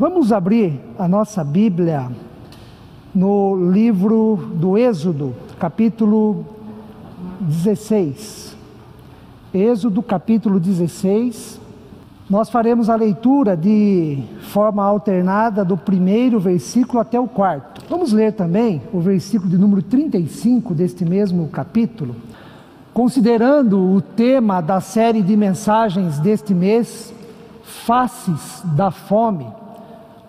Vamos abrir a nossa Bíblia no livro do Êxodo, capítulo 16. Êxodo, capítulo 16. Nós faremos a leitura de forma alternada do primeiro versículo até o quarto. Vamos ler também o versículo de número 35 deste mesmo capítulo. Considerando o tema da série de mensagens deste mês, Faces da Fome,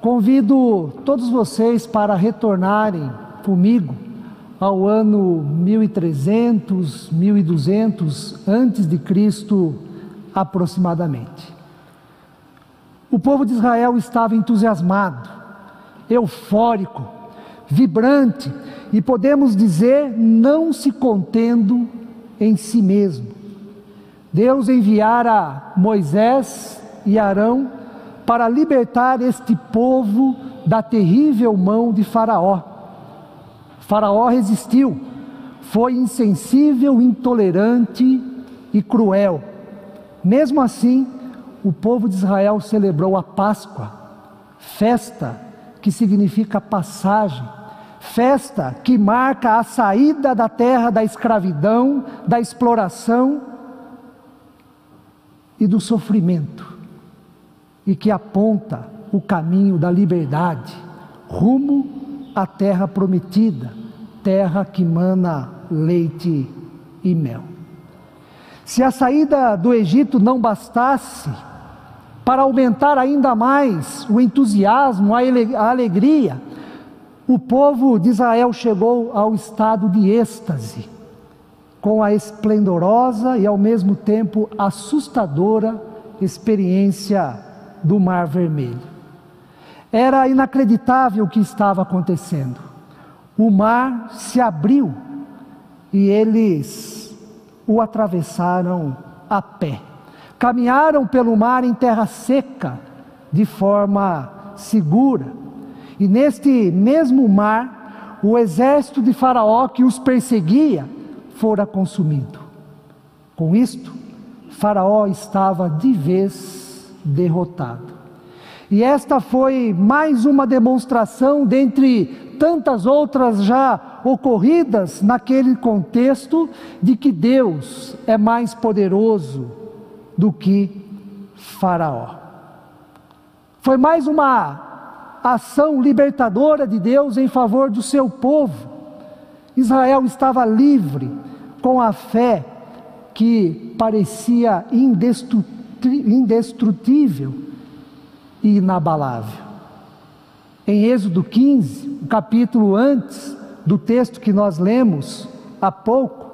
Convido todos vocês para retornarem comigo ao ano 1300, 1200 antes de Cristo aproximadamente. O povo de Israel estava entusiasmado, eufórico, vibrante e podemos dizer não se contendo em si mesmo. Deus enviara Moisés e Arão para libertar este povo da terrível mão de Faraó. Faraó resistiu, foi insensível, intolerante e cruel. Mesmo assim, o povo de Israel celebrou a Páscoa, festa que significa passagem, festa que marca a saída da terra da escravidão, da exploração e do sofrimento e que aponta o caminho da liberdade rumo à terra prometida, terra que mana leite e mel. Se a saída do Egito não bastasse para aumentar ainda mais o entusiasmo, a alegria, o povo de Israel chegou ao estado de êxtase, com a esplendorosa e ao mesmo tempo assustadora experiência do Mar Vermelho. Era inacreditável o que estava acontecendo. O mar se abriu e eles o atravessaram a pé. Caminharam pelo mar em terra seca, de forma segura. E neste mesmo mar, o exército de Faraó que os perseguia fora consumido. Com isto, Faraó estava de vez derrotado. E esta foi mais uma demonstração dentre tantas outras já ocorridas naquele contexto de que Deus é mais poderoso do que Faraó. Foi mais uma ação libertadora de Deus em favor do seu povo. Israel estava livre com a fé que parecia indestrutível indestrutível e inabalável. Em Êxodo 15, um capítulo antes do texto que nós lemos há pouco,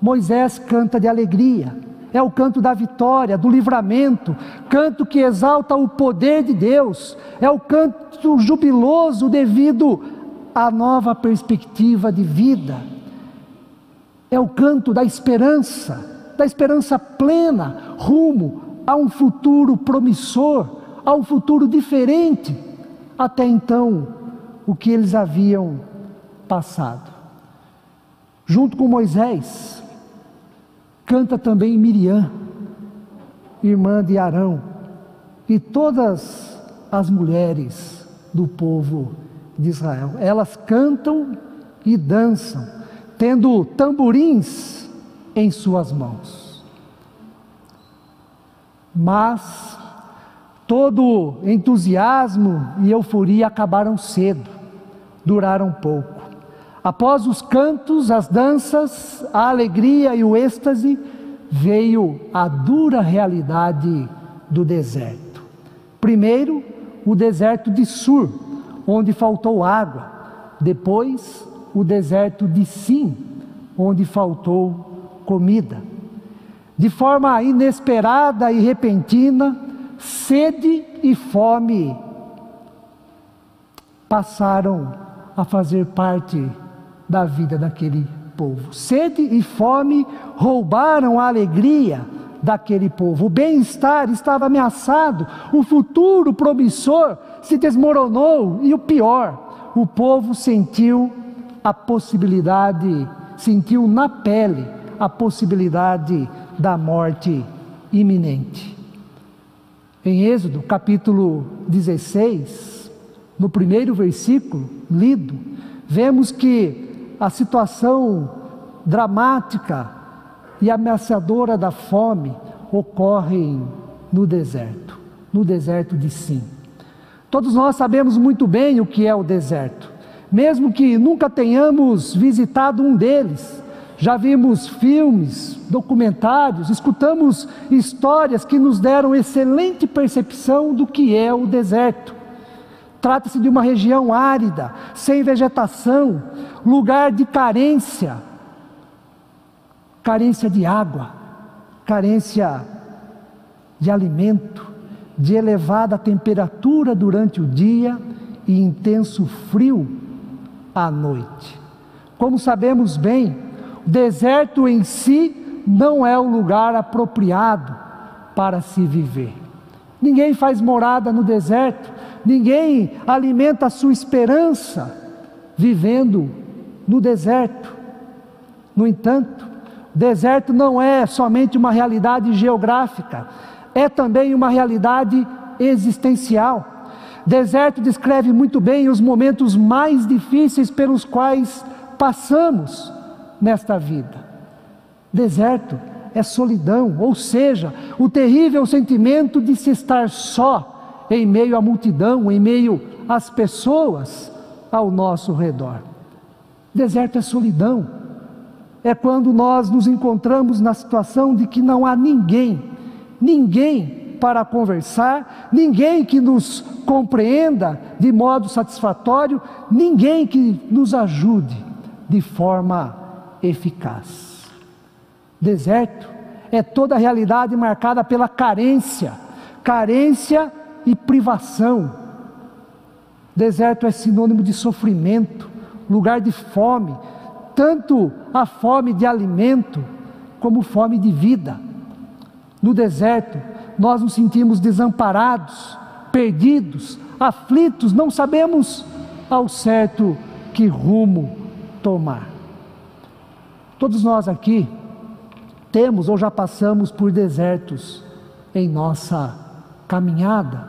Moisés canta de alegria, é o canto da vitória, do livramento, canto que exalta o poder de Deus, é o canto jubiloso devido à nova perspectiva de vida, é o canto da esperança, da esperança plena, rumo a um futuro promissor, a um futuro diferente até então o que eles haviam passado. Junto com Moisés, canta também Miriam, irmã de Arão, e todas as mulheres do povo de Israel. Elas cantam e dançam, tendo tamborins em suas mãos. Mas todo entusiasmo e euforia acabaram cedo, duraram pouco. Após os cantos, as danças, a alegria e o êxtase, veio a dura realidade do deserto. Primeiro, o deserto de Sur, onde faltou água. Depois, o deserto de Sim, onde faltou comida. De forma inesperada e repentina, sede e fome passaram a fazer parte da vida daquele povo. Sede e fome roubaram a alegria daquele povo. O bem-estar estava ameaçado, o futuro promissor se desmoronou e o pior, o povo sentiu a possibilidade, sentiu na pele a possibilidade da morte iminente. Em Êxodo, capítulo 16, no primeiro versículo lido, vemos que a situação dramática e ameaçadora da fome ocorre no deserto, no deserto de Sim. Todos nós sabemos muito bem o que é o deserto, mesmo que nunca tenhamos visitado um deles. Já vimos filmes, documentários, escutamos histórias que nos deram excelente percepção do que é o deserto. Trata-se de uma região árida, sem vegetação, lugar de carência, carência de água, carência de alimento, de elevada temperatura durante o dia e intenso frio à noite. Como sabemos bem, deserto em si não é o lugar apropriado para se viver. Ninguém faz morada no deserto, ninguém alimenta a sua esperança vivendo no deserto. No entanto, deserto não é somente uma realidade geográfica, é também uma realidade existencial. Deserto descreve muito bem os momentos mais difíceis pelos quais passamos nesta vida. Deserto é solidão, ou seja, o terrível sentimento de se estar só em meio à multidão, em meio às pessoas ao nosso redor. Deserto é solidão, é quando nós nos encontramos na situação de que não há ninguém, ninguém para conversar, ninguém que nos compreenda de modo satisfatório, ninguém que nos ajude de forma eficaz. Deserto é toda a realidade marcada pela carência, carência e privação. Deserto é sinônimo de sofrimento, lugar de fome, tanto a fome de alimento como fome de vida. No deserto, nós nos sentimos desamparados, perdidos, aflitos, não sabemos ao certo que rumo tomar. Todos nós aqui temos ou já passamos por desertos em nossa caminhada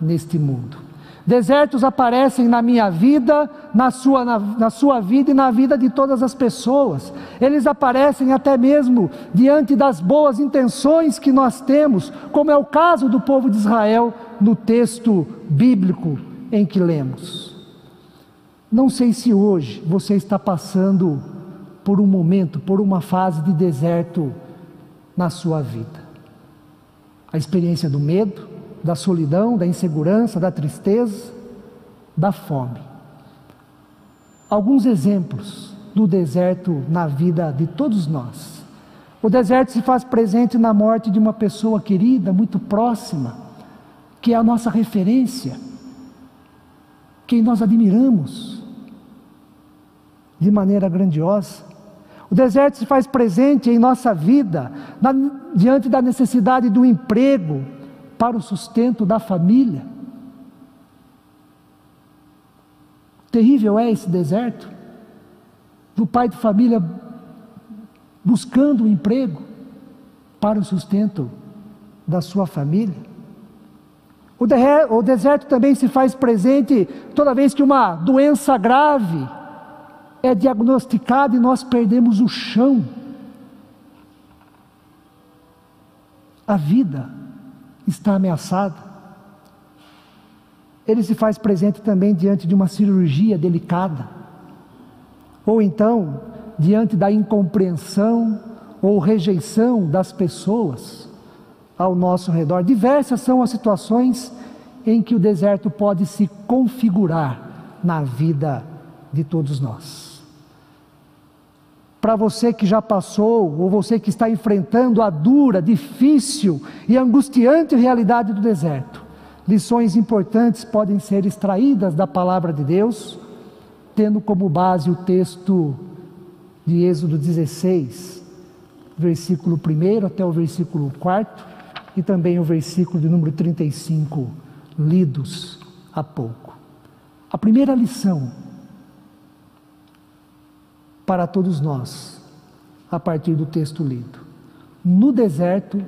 neste mundo. Desertos aparecem na minha vida, na sua, na, na, sua vida e na vida de todas as pessoas. Eles aparecem até mesmo diante das boas intenções que nós temos, como é o caso do povo de Israel no texto bíblico em que lemos. Não sei se hoje você está passando por um momento, por uma fase de deserto na sua vida. A experiência do medo, da solidão, da insegurança, da tristeza, da fome. Alguns exemplos do deserto na vida de todos nós. O deserto se faz presente na morte de uma pessoa querida, muito próxima, que é a nossa referência, quem nós admiramos de maneira grandiosa. O deserto se faz presente em nossa vida, na, diante da necessidade do emprego, para o sustento da família. Terrível é esse deserto, do pai de família buscando um emprego para o sustento da sua família. O, o deserto também se faz presente toda vez que uma doença grave é diagnosticada e nós perdemos o chão. A vida está ameaçada. Ele se faz presente também diante de uma cirurgia delicada, ou então diante da incompreensão ou rejeição das pessoas ao nosso redor. Diversas são as situações em que o deserto pode se configurar na vida de todos nós para você que já passou, ou você que está enfrentando a dura, difícil e angustiante realidade do deserto. Lições importantes podem ser extraídas da palavra de Deus, tendo como base o texto de Êxodo 16, versículo 1 até o versículo 4, e também o versículo de número 35, lidos há pouco. A primeira lição para todos nós, a partir do texto lido. No deserto,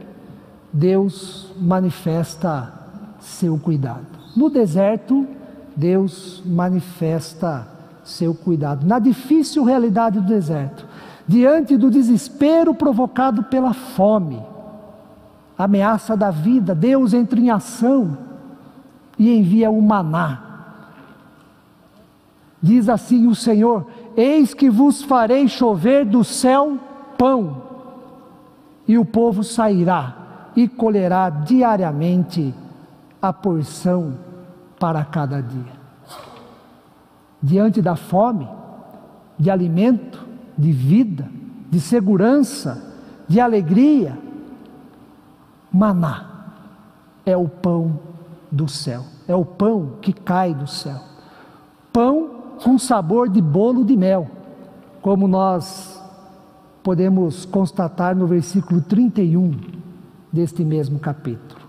Deus manifesta seu cuidado. No deserto, Deus manifesta seu cuidado. Na difícil realidade do deserto, diante do desespero provocado pela fome, ameaça da vida, Deus entra em ação e envia o maná. Diz assim o Senhor: Eis que vos farei chover do céu pão, e o povo sairá e colherá diariamente a porção para cada dia. Diante da fome, de alimento, de vida, de segurança, de alegria, maná é o pão do céu, é o pão que cai do céu. Com sabor de bolo de mel, como nós podemos constatar no versículo 31 deste mesmo capítulo.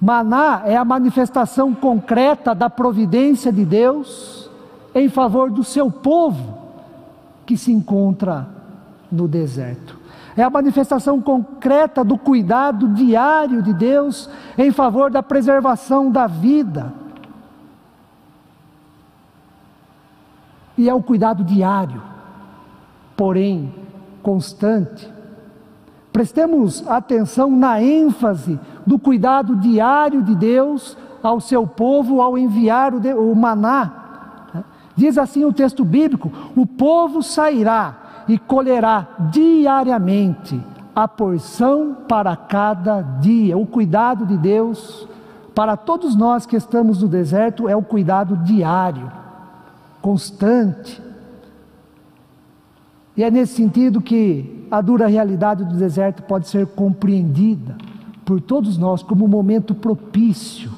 Maná é a manifestação concreta da providência de Deus em favor do seu povo que se encontra no deserto. É a manifestação concreta do cuidado diário de Deus em favor da preservação da vida. E é o cuidado diário, porém constante. Prestemos atenção na ênfase do cuidado diário de Deus ao seu povo ao enviar o, maná. Diz assim o texto bíblico: o povo sairá e colherá diariamente a porção para cada dia. O cuidado de Deus para todos nós que estamos no deserto é o cuidado diário, constante. E é nesse sentido que a dura realidade do deserto pode ser compreendida por todos nós como um momento propício,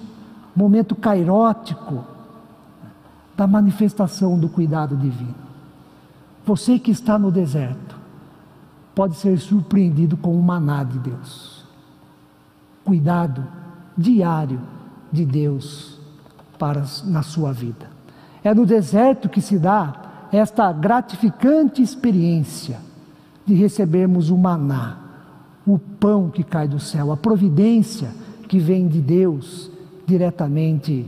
momento cairótico da manifestação do cuidado divino. Você que está no deserto, pode ser surpreendido com o maná de Deus. Cuidado diário de Deus para na sua vida. É no deserto que se dá esta gratificante experiência de recebermos o maná, o pão que cai do céu, a providência que vem de Deus diretamente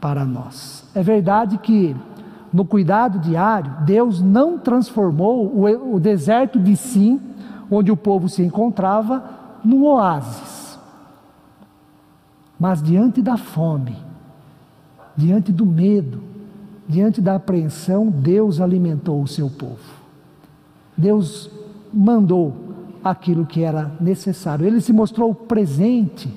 para nós. É verdade que no cuidado diário, Deus não transformou o, deserto de Sim, onde o povo se encontrava, num oásis. Mas diante da fome, diante do medo, diante da apreensão, Deus alimentou o seu povo. Deus mandou aquilo que era necessário. Ele se mostrou presente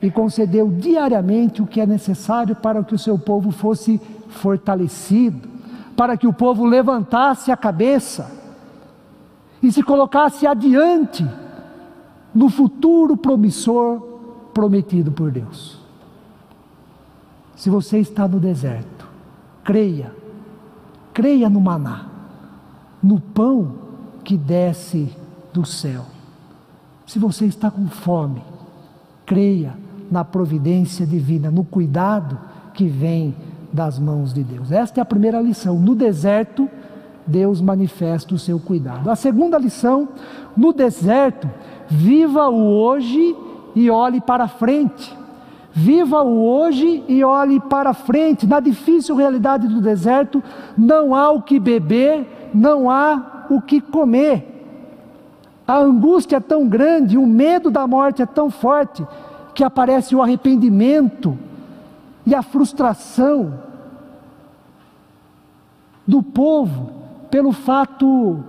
e concedeu diariamente o que é necessário para que o seu povo fosse fortalecido, para que o povo levantasse a cabeça e se colocasse adiante no futuro promissor prometido por Deus. Se você está no deserto, creia, creia no maná, no pão que desce do céu. Se você está com fome, creia na providência divina, no cuidado que vem das mãos de Deus. Esta é a primeira lição. No deserto, Deus manifesta o seu cuidado. A segunda lição, no deserto, viva o hoje e olhe para frente. Viva o hoje e olhe para frente. Na difícil realidade do deserto, não há o que beber, não há o que comer. A angústia é tão grande, o medo da morte é tão forte, que aparece o arrependimento e a frustração do povo pelo fato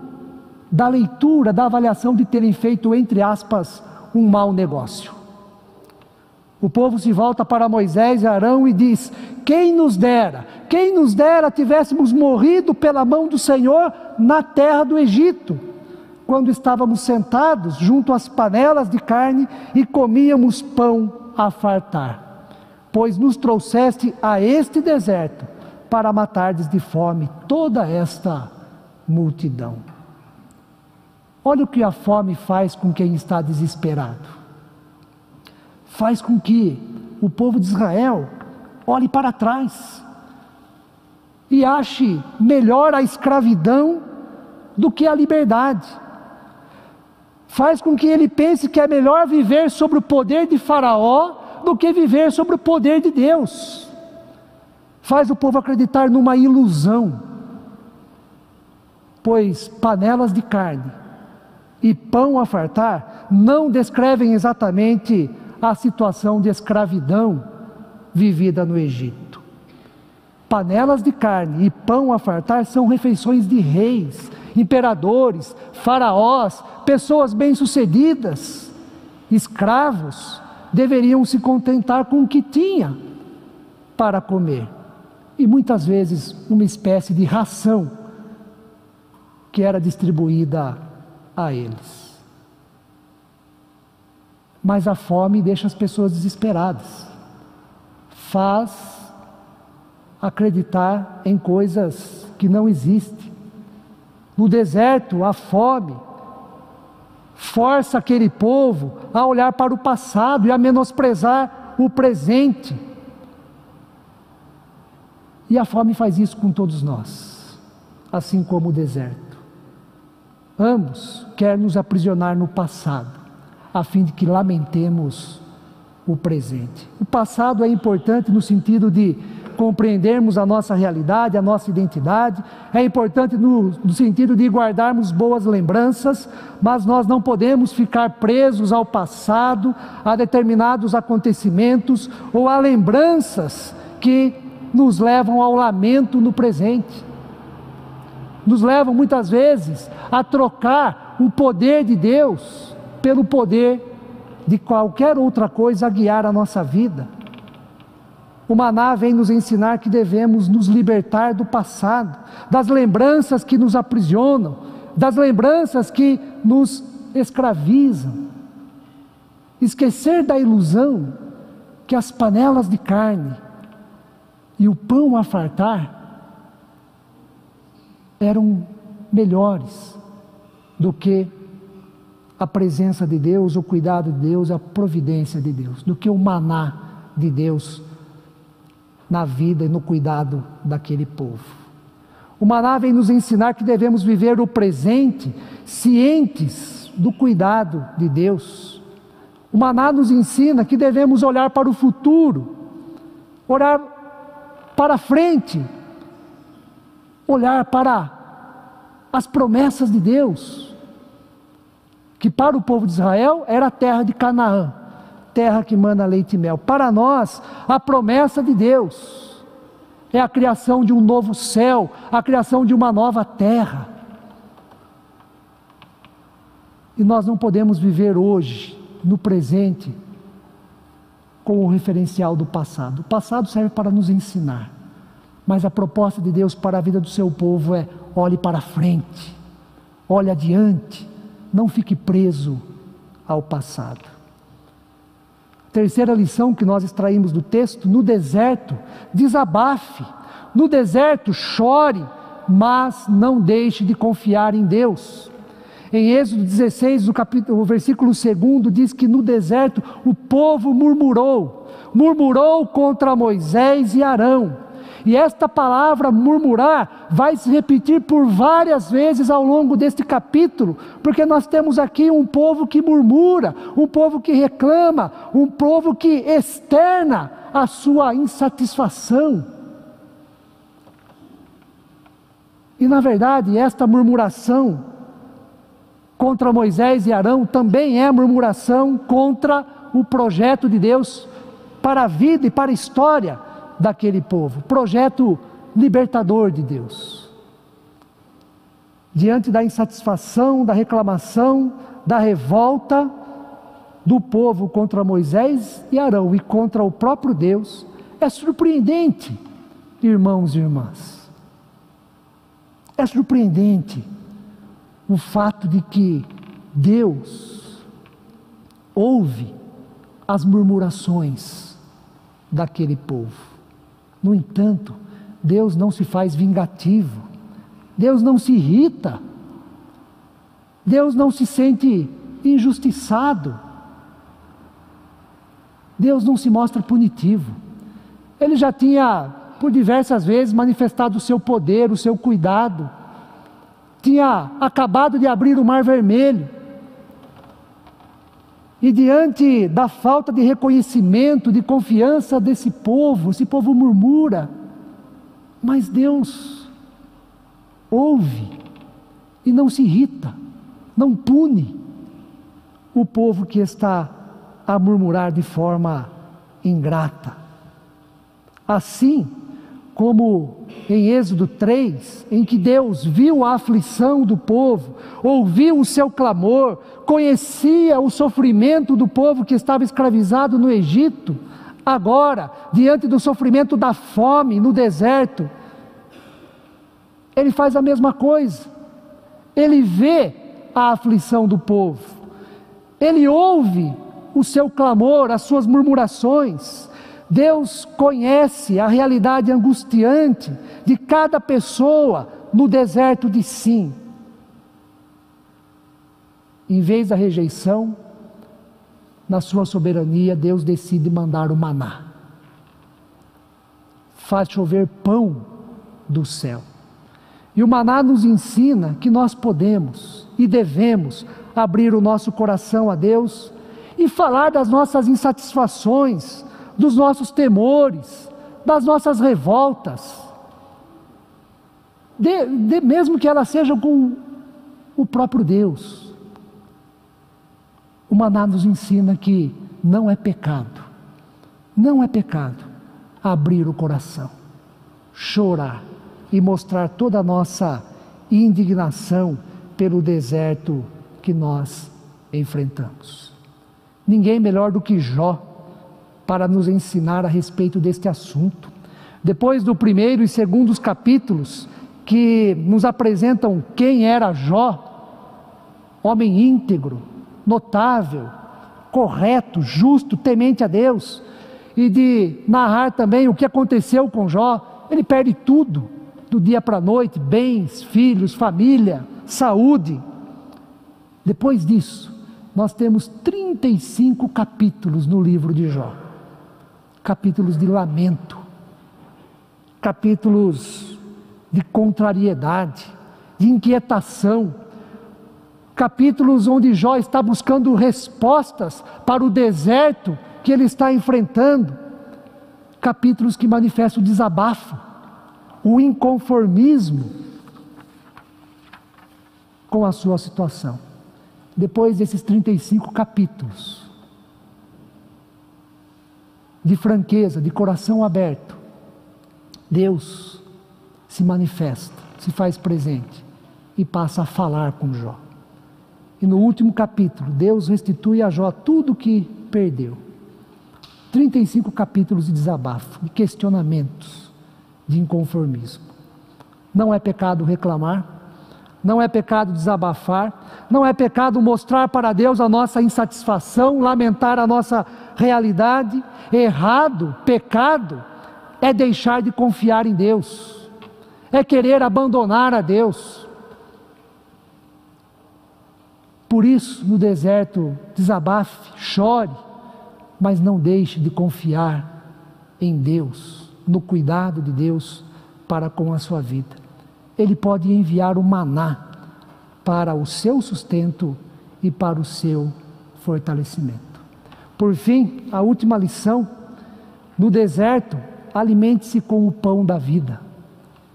da leitura, da avaliação de terem feito, entre aspas, um mau negócio. O povo se volta para Moisés e Arão e diz: Quem nos dera, quem nos dera tivéssemos morrido pela mão do Senhor na terra do Egito quando estávamos sentados junto às panelas de carne e comíamos pão a fartar, pois nos trouxeste a este deserto para matardes de fome toda esta multidão. Olha o que a fome faz com quem está desesperado. Faz com que o povo de Israel olhe para trás e ache melhor a escravidão do que a liberdade faz com que ele pense que é melhor viver sobre o poder de Faraó do que viver sobre o poder de Deus. Faz o povo acreditar numa ilusão, pois panelas de carne e pão a fartar não descrevem exatamente a situação de escravidão vivida no Egito. Panelas de carne e pão a fartar são refeições de reis, imperadores, faraós, pessoas bem-sucedidas. Escravos deveriam se contentar com o que tinha para comer. E muitas vezes uma espécie de ração que era distribuída a eles. Mas a fome deixa as pessoas desesperadas, faz acreditar em coisas que não existem. No deserto, a fome força aquele povo a olhar para o passado e a menosprezar o presente. E a fome faz isso com todos nós, assim como o deserto. Ambos querem nos aprisionar no passado, a fim de que lamentemos o presente. O passado é importante no sentido de compreendermos a nossa realidade, a nossa identidade, é importante no, no, sentido de guardarmos boas lembranças, mas nós não podemos ficar presos ao passado, a determinados acontecimentos ou a lembranças que nos levam ao lamento no presente. Nos levam muitas vezes a trocar o poder de Deus pelo poder de qualquer outra coisa a guiar a nossa vida. O maná vem nos ensinar que devemos nos libertar do passado, das lembranças que nos aprisionam, das lembranças que nos escravizam. Esquecer da ilusão que as panelas de carne e o pão a fartar eram melhores do que a presença de Deus, o cuidado de Deus, a providência de Deus, do que o maná de Deus na vida e no cuidado daquele povo. O maná vem nos ensinar que devemos viver o presente cientes do cuidado de Deus. O maná nos ensina que devemos olhar para o futuro, olhar para frente, olhar para as promessas de Deus, que para o povo de Israel era a terra de Canaã terra que manda leite e mel. Para nós, a promessa de Deus é a criação de um novo céu, a criação de uma nova terra. E nós não podemos viver hoje, no presente, com o referencial do passado. O passado serve para nos ensinar, mas a proposta de Deus para a vida do seu povo é: olhe para frente, olhe adiante, não fique preso ao passado. Terceira lição que nós extraímos do texto: no deserto, desabafe, no deserto, chore, mas não deixe de confiar em Deus. Em Êxodo 16, o, capítulo, o versículo 2 diz que no deserto o povo murmurou, murmurou contra Moisés e Arão. E esta palavra murmurar vai se repetir por várias vezes ao longo deste capítulo, porque nós temos aqui um povo que murmura, um povo que reclama, um povo que externa a sua insatisfação. E na verdade, esta murmuração contra Moisés e Arão também é murmuração contra o projeto de Deus para a vida e para a história daquele povo, projeto libertador de Deus. Diante da insatisfação, da reclamação, da revolta do povo contra Moisés e Arão e contra o próprio Deus, é surpreendente, irmãos e irmãs. É surpreendente o fato de que Deus ouve as murmurações daquele povo. No entanto, Deus não se faz vingativo, Deus não se irrita, Deus não se sente injustiçado, Deus não se mostra punitivo. Ele já tinha, por diversas vezes, manifestado o seu poder, o seu cuidado, tinha acabado de abrir o Mar Vermelho, E diante da falta de reconhecimento, de confiança desse povo, esse povo murmura, mas Deus ouve e não se irrita, não pune o povo que está a murmurar de forma ingrata. Assim, como em Êxodo 3, em que Deus viu a aflição do povo, ouviu o seu clamor, conhecia o sofrimento do povo que estava escravizado no Egito, agora, diante do sofrimento da fome no deserto, ele faz a mesma coisa. Ele vê a aflição do povo, ele ouve o seu clamor, as suas murmurações, Deus conhece a realidade angustiante de cada pessoa no deserto de Sim. Em vez da rejeição, na sua soberania, Deus decide mandar o maná. Faz chover pão do céu. E o maná nos ensina que nós podemos e devemos abrir o nosso coração a Deus e falar das nossas insatisfações, dos nossos temores, das nossas revoltas, de, de, mesmo que elas sejam com o próprio Deus. O Maná nos ensina que não é pecado, não é pecado abrir o coração, chorar e mostrar toda a nossa indignação pelo deserto que nós enfrentamos. Ninguém melhor do que Jó para nos ensinar a respeito deste assunto. Depois do primeiro e segundo capítulos, que nos apresentam quem era Jó, homem íntegro, notável, correto, justo, temente a Deus, e de narrar também o que aconteceu com Jó, ele perde tudo, do dia para a noite: bens, filhos, família, saúde. Depois disso, nós temos 35 capítulos no livro de Jó capítulos de lamento, capítulos de contrariedade, de inquietação, capítulos onde Jó está buscando respostas para o deserto que ele está enfrentando, capítulos que manifestam o desabafo, o inconformismo com a sua situação. Depois desses 35 capítulos, de franqueza, de coração aberto, Deus se manifesta, se faz presente e passa a falar com Jó. E no último capítulo, Deus restitui a Jó tudo o que perdeu. 35 capítulos de desabafo, de questionamentos, de inconformismo. Não é pecado reclamar, não é pecado desabafar, não é pecado mostrar para Deus a nossa insatisfação, lamentar a nossa realidade, errado, pecado, é deixar de confiar em Deus, é querer abandonar a Deus. Por isso, no deserto, desabafe, chore, mas não deixe de confiar em Deus, no cuidado de Deus para com a sua vida. Ele pode enviar o maná para o seu sustento e para o seu fortalecimento. Por fim, a última lição: no deserto, alimente-se com o pão da vida.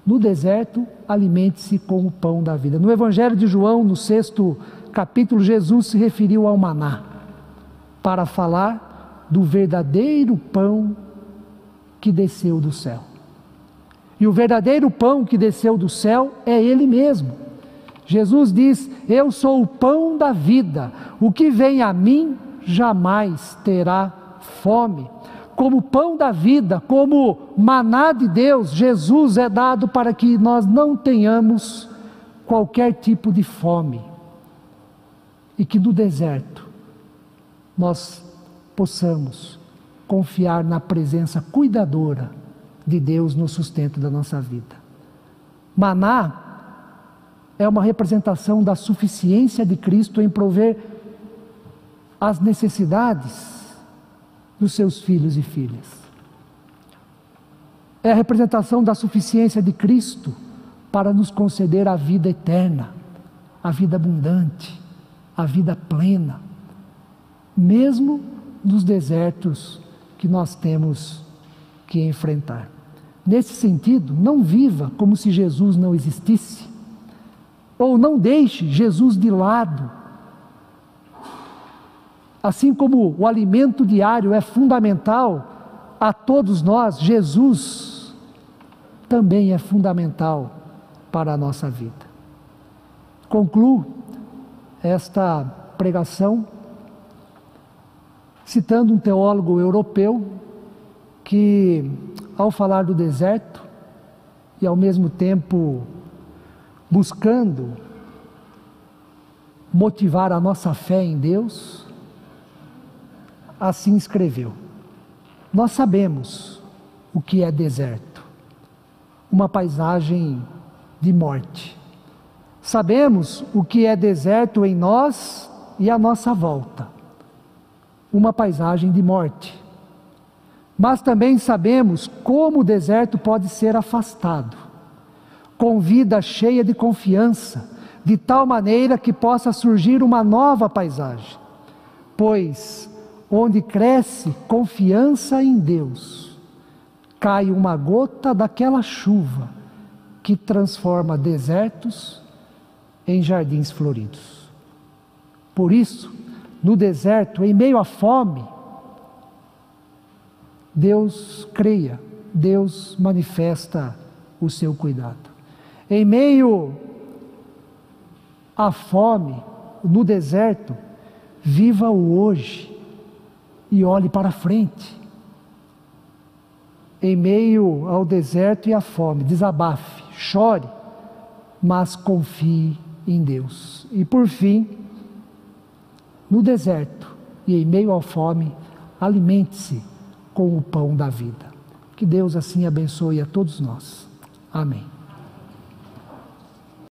No deserto, alimente-se com o pão da vida. No Evangelho de João, no sexto capítulo, Jesus se referiu ao maná para falar do verdadeiro pão que desceu do céu. E o verdadeiro pão que desceu do céu é Ele mesmo. Jesus diz: Eu sou o pão da vida. O que vem a mim jamais terá fome. Como pão da vida, como maná de Deus, Jesus é dado para que nós não tenhamos qualquer tipo de fome. E que no deserto nós possamos confiar na presença cuidadora de Deus no sustento da nossa vida. Maná é uma representação da suficiência de Cristo em prover as necessidades dos seus filhos e filhas. É a representação da suficiência de Cristo para nos conceder a vida eterna, a vida abundante, a vida plena. mesmo nos desertos que nós temos que enfrentar. Nesse sentido, não viva como se Jesus não existisse, ou não deixe Jesus de lado. Assim como o alimento diário é fundamental a todos nós, Jesus também é fundamental para a nossa vida. Concluo esta pregação citando um teólogo europeu que, ao falar do deserto e ao mesmo tempo buscando motivar a nossa fé em Deus, assim escreveu: Nós sabemos o que é deserto, uma paisagem de morte. Sabemos o que é deserto em nós e à nossa volta, uma paisagem de morte. Mas também sabemos como o deserto pode ser afastado, com vida cheia de confiança, de tal maneira que possa surgir uma nova paisagem. Pois onde cresce confiança em Deus, cai uma gota daquela chuva que transforma desertos em jardins floridos. Por isso, no deserto, em meio à fome, Deus creia, Deus manifesta o seu cuidado. Em meio à fome, no deserto, viva o hoje e olhe para frente. Em meio ao deserto e à fome, desabafe, chore, mas confie em Deus. E por fim, no deserto e em meio à fome, alimente-se com o pão da vida. Que Deus assim abençoe a todos nós. Amém.